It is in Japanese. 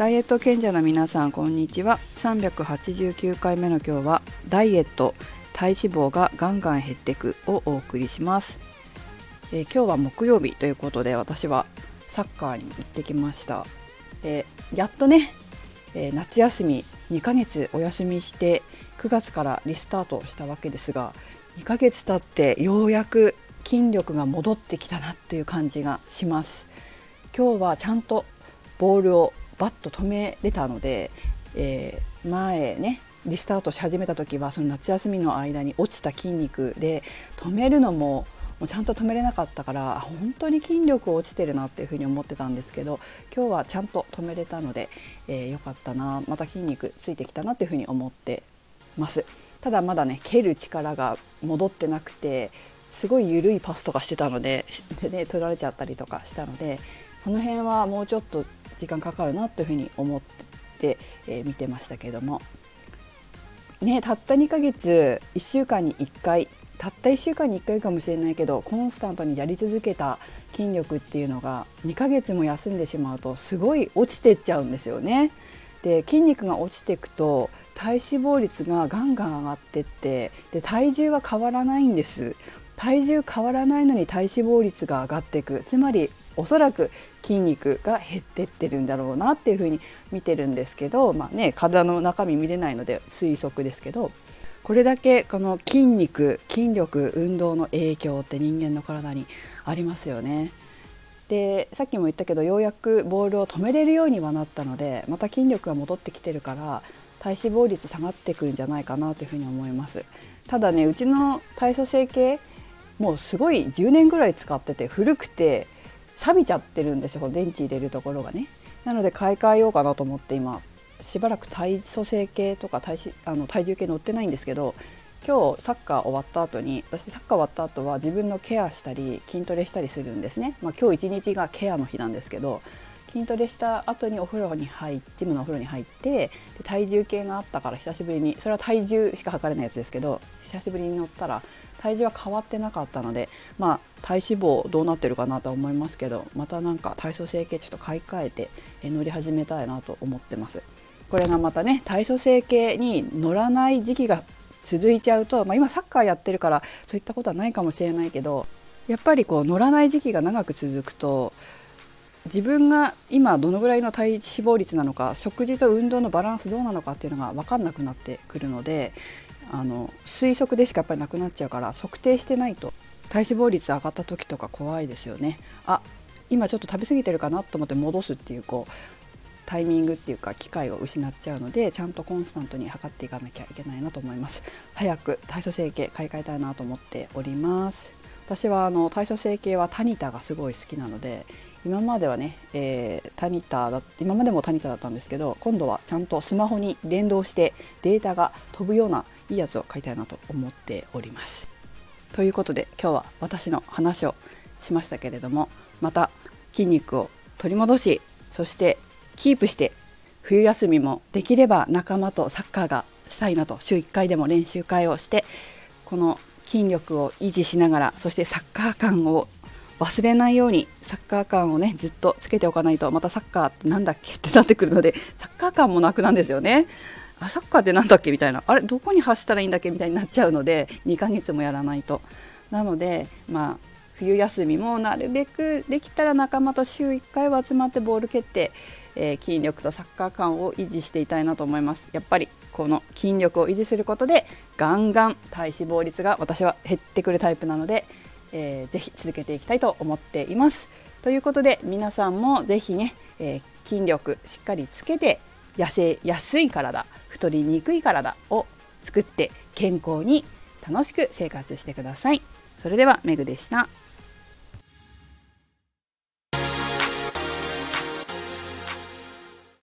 ダイエット賢者の皆さんこんにちは。389回目の今日はダイエット体脂肪がガンガン減ってくをお送りします、えー、今日は木曜日ということで私はサッカーに行ってきました。でやっとね、えー、夏休み2ヶ月お休みして9月からリスタートしたわけですが2ヶ月経ってようやく筋力が戻ってきたなっていう感じがします。今日はちゃんとボールをバッと止めれたので、えー、前ねリスタートし始めた時はその夏休みの間に落ちた筋肉で止めるのももうちゃんと止めれなかったから本当に筋力落ちてるなっていうふうに思ってたんですけど今日はちゃんと止めれたので、えー、よかったなまた筋肉ついてきたなっていうふうに思ってます。ただまだね蹴る力が戻ってなくてすごい緩いパスとかしてたのでで、ね、取られちゃったりとかしたのでその辺はもうちょっと時間かかるなというふうに思って、えー、見てましたけども。ねたった2ヶ月1週間に1回たった1週間に1回かもしれないけどコンスタントにやり続けた筋力っていうのが2ヶ月も休んでしまうとすごい落ちてっちゃうんですよね。で筋肉が落ちていくと体脂肪率がガンガン上がってってで体重は変わらないんです。体重変わらないのに体脂肪率が上がっていく。つまりおそらく筋肉が減ってってるんだろうなっていうふうに見てるんですけど、まあね、体の中身見れないので推測ですけどこれだけこの筋肉筋力運動の影響って人間の体にありますよね。でさっきも言ったけどようやくボールを止めれるようにはなったのでまた筋力が戻ってきてるから体脂肪率下がってくるんじゃないかなというふうに思いますただねうちの体組成計もうすごい10年ぐらい使ってて古くて錆びちゃってるんですよ電池入れるところがね。なので買い替えようかなと思って今しばらく体組成計とか体あの体重計乗ってないんですけど今日サッカー終わった後に私サッカー終わった後は自分のケアしたり筋トレしたりするんですね、まあ、今日一日がケアの日なんですけど筋トレした後にお風呂に入ってジムのお風呂に入ってで体重計があったから久しぶりにそれは体重しか測れないやつですけど久しぶりに乗ったら体重は変わってなかったのでまあ体脂肪どうなってるかなと思いますけどまたなんか体組成計ちょっと買い替えて乗り始めたいなと思ってます。これがまたね体組成計に乗らない時期が続いちゃうと、まあ、今サッカーやってるからそういったことはないかもしれないけどやっぱりこう乗らない時期が長く続くと自分が今どのぐらいの体脂肪率なのか食事と運動のバランスどうなのかっていうのが分かんなくなってくるのであの推測でしかやっぱりなくなっちゃうから測定してないと体脂肪率上がった時とか怖いですよね。あ今ちょっと食べ過ぎてるかなと思って戻すっていうこうタイミングっていうか機会を失っちゃうのでちゃんとコンスタントに測っていかなきゃいけないなと思います早く体組成計買い替えたいなと思っております私はあの体組成計はタニタがすごい好きなので今まではね、えー、タニタだ今までもタニタだったんですけど今度はちゃんとスマホに連動してデータが飛ぶようないいやつを買いたいなと思っております。ということで今日は私の話をしましたけれどもまた筋肉を取り戻しそしてキープして冬休みもできれば仲間とサッカーがしたいなと週1回でも練習会をしてこの筋力を維持しながらそしてサッカー感を忘れないようにサッカー感をねずっとつけておかないとまたサッカーってなんだっけ？ってなってくるのでサッカー感もなくなんですよね。あサッカーってなんだっけ？みたいな。あれどこに走ったらいいんだっけ？みたいになっちゃうので2ヶ月もやらないと。なのでまあ冬休みもなるべくできたら仲間と週1回は集まってボール蹴って、えー、筋力とサッカー感を維持していたいなと思います。やっぱりこの筋力を維持することでガンガン体脂肪率が私は減ってくるタイプなのでえー、ぜひ続けていきたいと思っています。ということで皆さんもぜひね、えー、筋力しっかりつけて痩せやすい体太りにくい体を作って健康に楽しく生活してください。それではメグでした。